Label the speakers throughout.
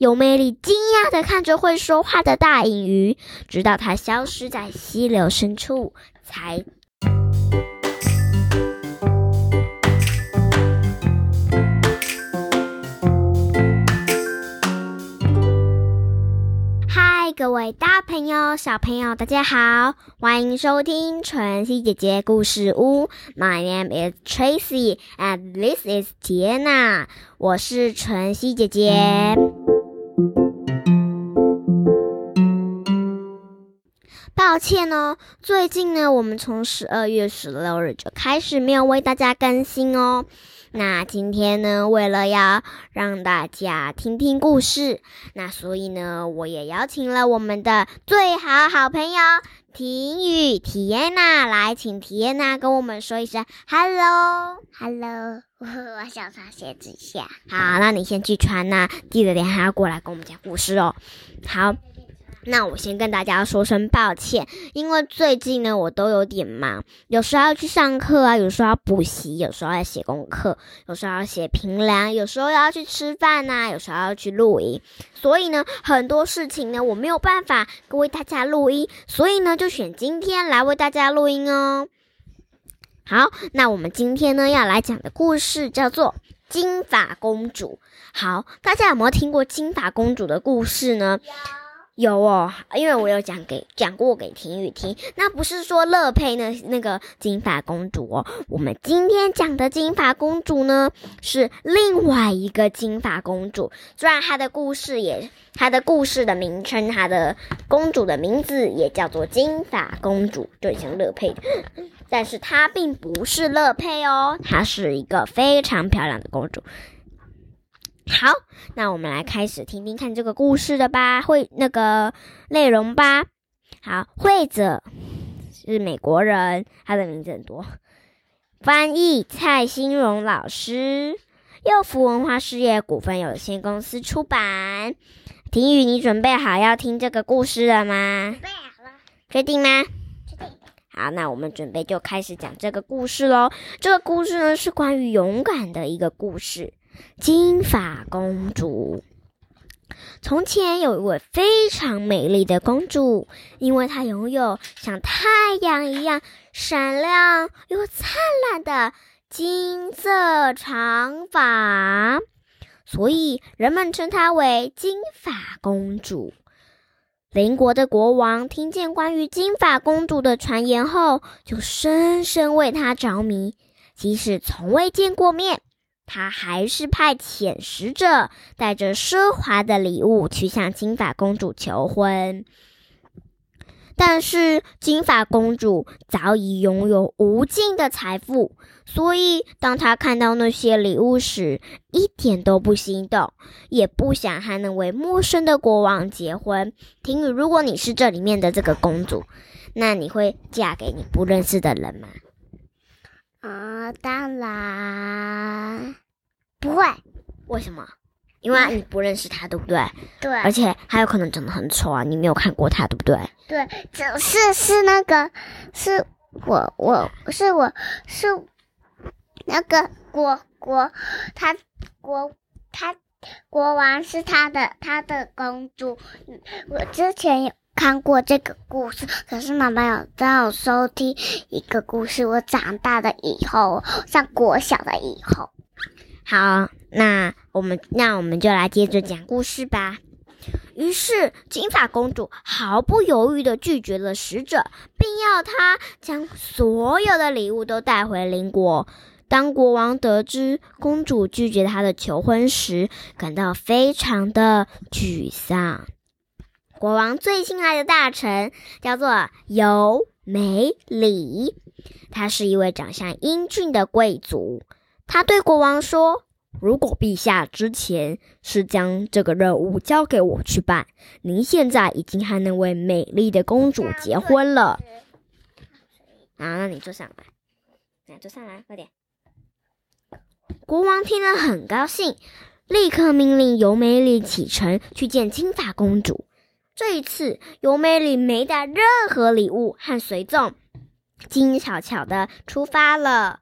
Speaker 1: 有魅力惊讶的看着会说话的大银鱼，直到它消失在溪流深处，才。嗨，各位大朋友、小朋友，大家好，欢迎收听晨曦姐姐故事屋。My name is Tracy and this is Tiana。我是晨曦姐姐。抱歉哦，最近呢，我们从十二月十六日就开始没有为大家更新哦。那今天呢，为了要让大家听听故事，那所以呢，我也邀请了我们的最好好朋友婷雨体验娜来，请体验娜跟我们说一声 “hello”，“hello”，
Speaker 2: 我 我想穿鞋子下。
Speaker 1: 好，那你先去穿呐，记得等下要过来跟我们讲故事哦。好。那我先跟大家说声抱歉，因为最近呢我都有点忙，有时候要去上课啊，有时候要补习，有时候要写功课，有时候要写评量，有时候要去吃饭呐，有时候要去录音，所以呢很多事情呢我没有办法为大家录音，所以呢就选今天来为大家录音哦。好，那我们今天呢要来讲的故事叫做《金发公主》。好，大家有没有听过金发公主的故事呢？有哦，因为我有讲给讲过给婷雨听。那不是说乐佩呢那个金发公主哦，我们今天讲的金发公主呢是另外一个金发公主。虽然她的故事也，她的故事的名称，她的公主的名字也叫做金发公主，就像乐佩，但是她并不是乐佩哦，她是一个非常漂亮的公主。好，那我们来开始听听看这个故事的吧，会那个内容吧。好，会者是美国人，他的名字很多。翻译蔡新荣老师，幼福文化事业股份有限公司出版。婷宇，你准备好要听这个故事了吗？
Speaker 2: 准备好了。
Speaker 1: 确定吗？
Speaker 2: 确定。
Speaker 1: 好，那我们准备就开始讲这个故事喽。这个故事呢，是关于勇敢的一个故事。金发公主。从前有一位非常美丽的公主，因为她拥有像太阳一样闪亮又灿烂的金色长发，所以人们称她为金发公主。邻国的国王听见关于金发公主的传言后，就深深为她着迷，即使从未见过面。他还是派遣使者，带着奢华的礼物去向金发公主求婚。但是金发公主早已拥有无尽的财富，所以当她看到那些礼物时，一点都不心动，也不想还能为陌生的国王结婚。婷雨，如果你是这里面的这个公主，那你会嫁给你不认识的人吗？
Speaker 2: 啊，当然不会。
Speaker 1: 为什么？因为你不认识他，对不对？
Speaker 2: 对。
Speaker 1: 而且他有可能长得很丑啊，你没有看过他，对不对？
Speaker 2: 对，只是是那个，是我，我是我是那个国国，他国他国王是他的他的公主。我之前有。看过这个故事，可是妈妈有让我收听一个故事。我长大了以后，上国小的以后，
Speaker 1: 好，那我们那我们就来接着讲故事吧。于是金发公主毫不犹豫的拒绝了使者，并要他将所有的礼物都带回邻国。当国王得知公主拒绝他的求婚时，感到非常的沮丧。国王最信赖的大臣叫做尤美里，他是一位长相英俊的贵族。他对国王说：“如果陛下之前是将这个任务交给我去办，您现在已经和那位美丽的公主结婚了。”啊，那你坐上来，来坐上来，快点。国王听了很高兴，立刻命令尤美里启程去见金发公主。这一次，尤美里没带任何礼物和随从，静悄悄的出发了。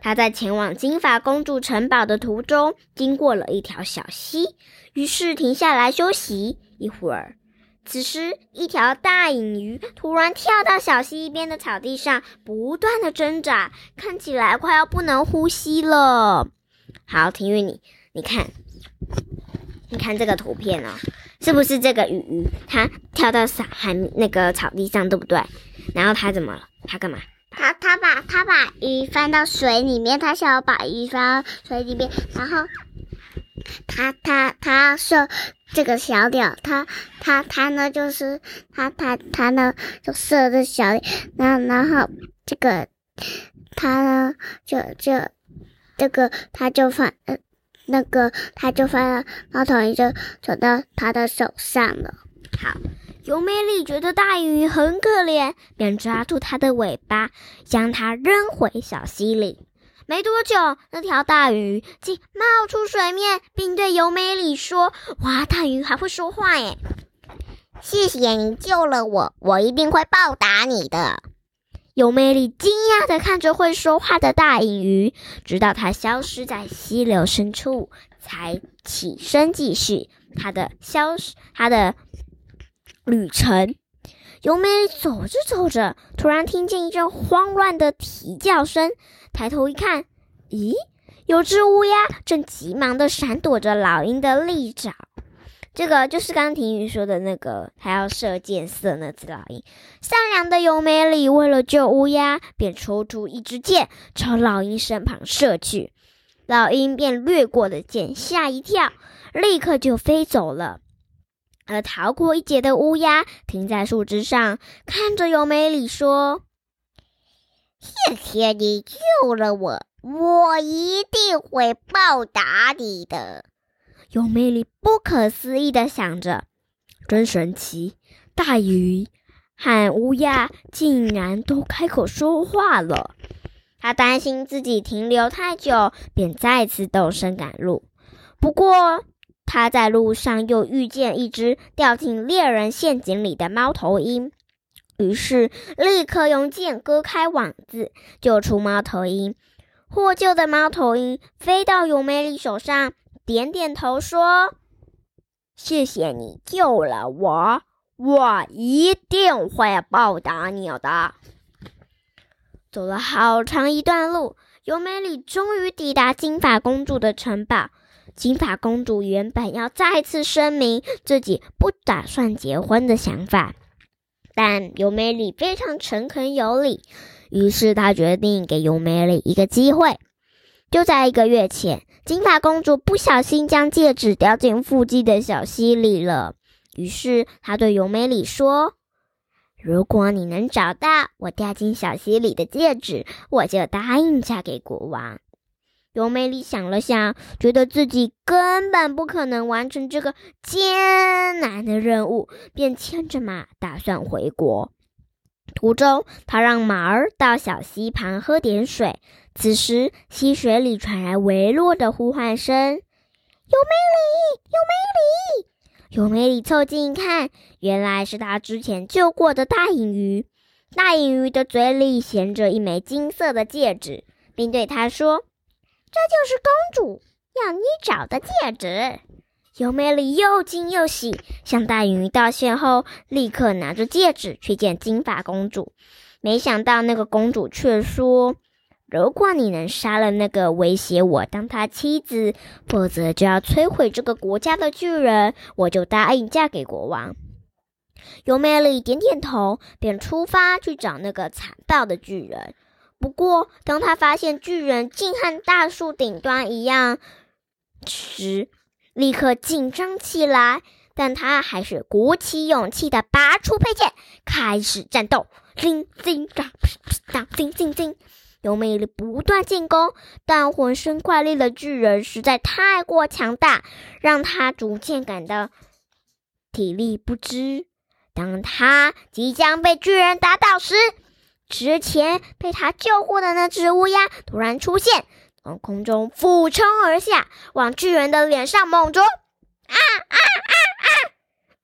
Speaker 1: 她在前往金发公主城堡的途中，经过了一条小溪，于是停下来休息一会儿。此时，一条大隐鱼突然跳到小溪一边的草地上，不断的挣扎，看起来快要不能呼吸了。好，婷玉，你你看，你看这个图片哦，是不是这个鱼它跳到草海那个草地上，对不对？然后它怎么了？它干嘛？
Speaker 2: 它它把它把鱼放到水里面，它想要把鱼放到水里面，然后它它它射这个小鸟，它它它呢就是它它它呢就射这小鸟，然后然后这个它呢就就这个它就放呃那个他就放了猫头鹰就走到他的手上了。
Speaker 1: 好。尤美丽觉得大鱼很可怜，便抓住它的尾巴，将它扔回小溪里。没多久，那条大鱼竟冒出水面，并对尤美丽说：“哇，大鱼还会说话耶！
Speaker 2: 谢谢你救了我，我一定会报答你的。”
Speaker 1: 尤美丽惊讶地看着会说话的大影鱼，直到它消失在溪流深处，才起身继续它的消失，它的。旅程，尤美走着走着，突然听见一阵慌乱的啼叫声。抬头一看，咦，有只乌鸦正急忙的闪躲着老鹰的利爪。这个就是刚刚婷宇说的那个，还要射箭射那只老鹰。善良的尤美里为了救乌鸦，便抽出一支箭朝老鹰身旁射去。老鹰便掠过的箭吓一跳，立刻就飞走了。而逃过一劫的乌鸦停在树枝上，看着尤美里说：“
Speaker 2: 谢谢你救了我，我一定会报答你的。”
Speaker 1: 尤美里不可思议的想着：“真神奇，大鱼和乌鸦竟然都开口说话了。”他担心自己停留太久，便再次动身赶路。不过，他在路上又遇见一只掉进猎人陷阱里的猫头鹰，于是立刻用剑割开网子，救出猫头鹰。获救的猫头鹰飞到尤美丽手上，点点头说：“谢谢你救了我，我一定会报答你的。”走了好长一段路，尤美里终于抵达金发公主的城堡。金发公主原本要再次声明自己不打算结婚的想法，但尤美里非常诚恳有礼，于是她决定给尤美里一个机会。就在一个月前，金发公主不小心将戒指掉进附近的小溪里了。于是她对尤美里说：“如果你能找到我掉进小溪里的戒指，我就答应嫁给国王。”尤美里想了想，觉得自己根本不可能完成这个艰难的任务，便牵着马打算回国。途中，他让马儿到小溪旁喝点水。此时，溪水里传来微弱的呼唤声：“尤美丽，尤美丽！”尤美丽凑近一看，原来是他之前救过的大影鱼。大影鱼的嘴里衔着一枚金色的戒指，并对他说。这就是公主要你找的戒指。尤美丽又惊又喜，向大鱼道谢后，立刻拿着戒指去见金发公主。没想到那个公主却说：“如果你能杀了那个威胁我当他妻子，否则就要摧毁这个国家的巨人，我就答应嫁给国王。”尤美丽点点头，便出发去找那个残暴的巨人。不过，当他发现巨人竟和大树顶端一样时，立刻紧张起来。但他还是鼓起勇气的拔出佩剑，开始战斗。叮叮当，当叮叮叮，尤美丽不断进攻，但浑身怪力的巨人实在太过强大，让他逐渐感到体力不支。当他即将被巨人打倒时，之前被他救护的那只乌鸦突然出现，从空中俯冲而下，往巨人的脸上猛啄。啊啊啊啊！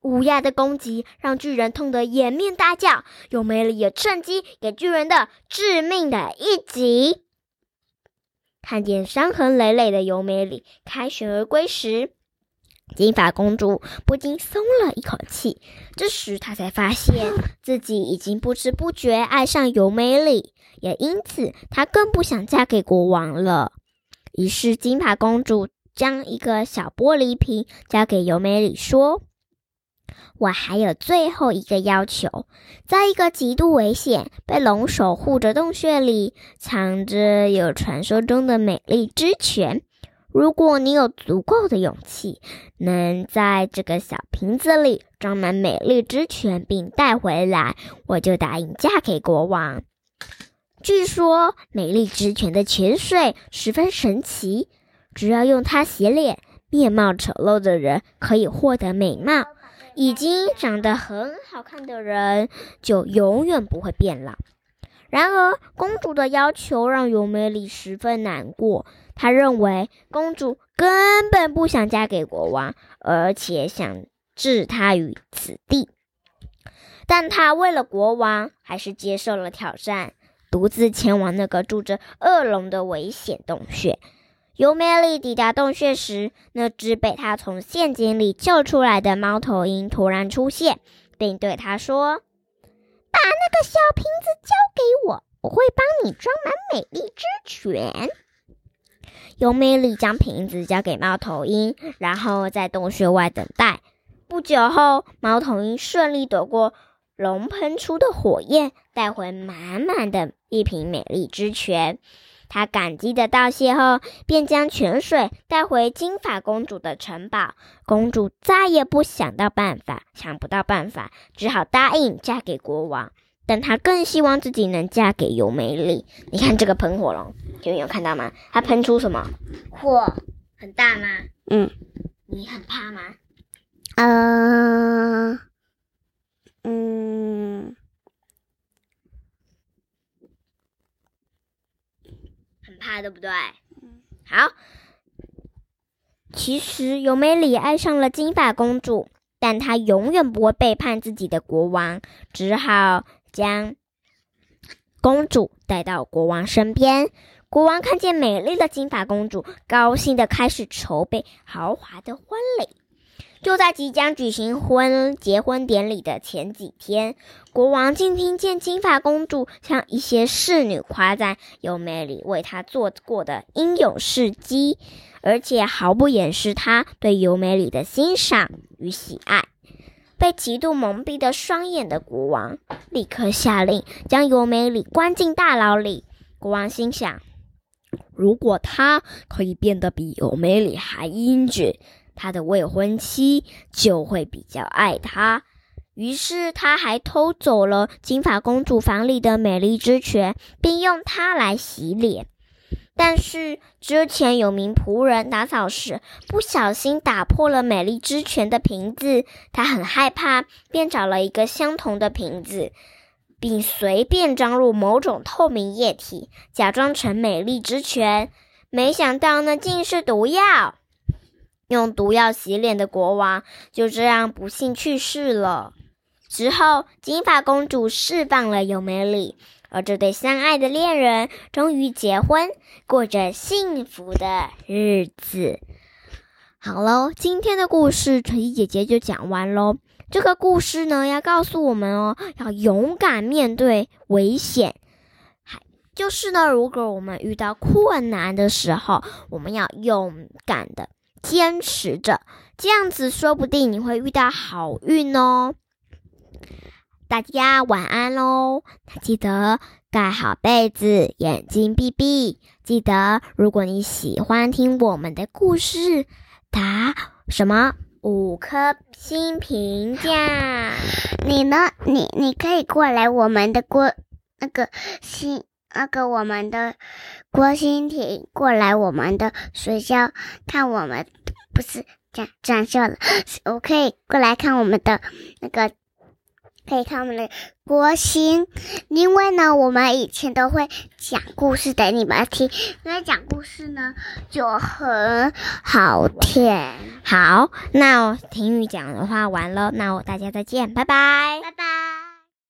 Speaker 1: 乌鸦的攻击让巨人痛得掩面大叫，尤美里也趁机给巨人的致命的一击。看见伤痕累累的尤美里凯旋而归时，金发公主不禁松了一口气。这时，她才发现自己已经不知不觉爱上尤美里，也因此她更不想嫁给国王了。于是，金发公主将一个小玻璃瓶交给尤美里，说：“我还有最后一个要求，在一个极度危险、被龙守护着洞穴里，藏着有传说中的美丽之泉。”如果你有足够的勇气，能在这个小瓶子里装满美丽之泉，并带回来，我就答应嫁给国王。据说美丽之泉的泉水十分神奇，只要用它洗脸，面貌丑陋的人可以获得美貌；已经长得很好看的人就永远不会变老。然而，公主的要求让尤美里十分难过。她认为公主根本不想嫁给国王，而且想置她于死地。但她为了国王，还是接受了挑战，独自前往那个住着恶龙的危险洞穴。尤美丽抵达洞穴时，那只被她从陷阱里救出来的猫头鹰突然出现，并对她说：“把那个小瓶子交给我，我会帮你装满美丽之泉。”尤美里将瓶子交给猫头鹰，然后在洞穴外等待。不久后，猫头鹰顺利躲过龙喷出的火焰，带回满满的一瓶美丽之泉。他感激的道谢后，便将泉水带回金发公主的城堡。公主再也不想到办法，想不到办法，只好答应嫁给国王。但她更希望自己能嫁给尤美丽。你看这个喷火龙，有没有看到吗？它喷出什么火？很大吗？
Speaker 2: 嗯。
Speaker 1: 你很怕吗？
Speaker 2: 嗯嗯，
Speaker 1: 很怕，对不对？好。其实尤美里爱上了金发公主，但她永远不会背叛自己的国王，只好。将公主带到国王身边，国王看见美丽的金发公主，高兴的开始筹备豪华的婚礼。就在即将举行婚结婚典礼的前几天，国王竟听见金发公主向一些侍女夸赞尤美里为她做过的英勇事迹，而且毫不掩饰他对尤美里的欣赏与喜爱。被嫉妒蒙蔽的双眼的国王立刻下令将尤美里关进大牢里。国王心想：如果他可以变得比尤美里还英俊，他的未婚妻就会比较爱他。于是，他还偷走了金发公主房里的美丽之泉，并用它来洗脸。但是之前有名仆人打扫时不小心打破了美丽之泉的瓶子，他很害怕，便找了一个相同的瓶子，并随便装入某种透明液体，假装成美丽之泉。没想到那竟是毒药。用毒药洗脸的国王就这样不幸去世了。之后，金发公主释放了尤美里。而这对相爱的恋人终于结婚，过着幸福的日子。好喽，今天的故事晨曦姐姐就讲完喽。这个故事呢，要告诉我们哦，要勇敢面对危险。还就是呢，如果我们遇到困难的时候，我们要勇敢的坚持着，这样子说不定你会遇到好运哦。大家晚安喽！记得盖好被子，眼睛闭闭。记得，如果你喜欢听我们的故事，打什么五颗星评价。
Speaker 2: 你呢？你你可以过来我们的过那个星那个我们的郭新婷过来我们的学校看我们，不是讲讲笑了。我可以过来看我们的那个。可以看我们的国星，因为呢，我们以前都会讲故事给你们听，因为讲故事呢就很好听。
Speaker 1: 好，那婷雨讲的话完了，那我大家再见，拜拜，
Speaker 2: 拜拜。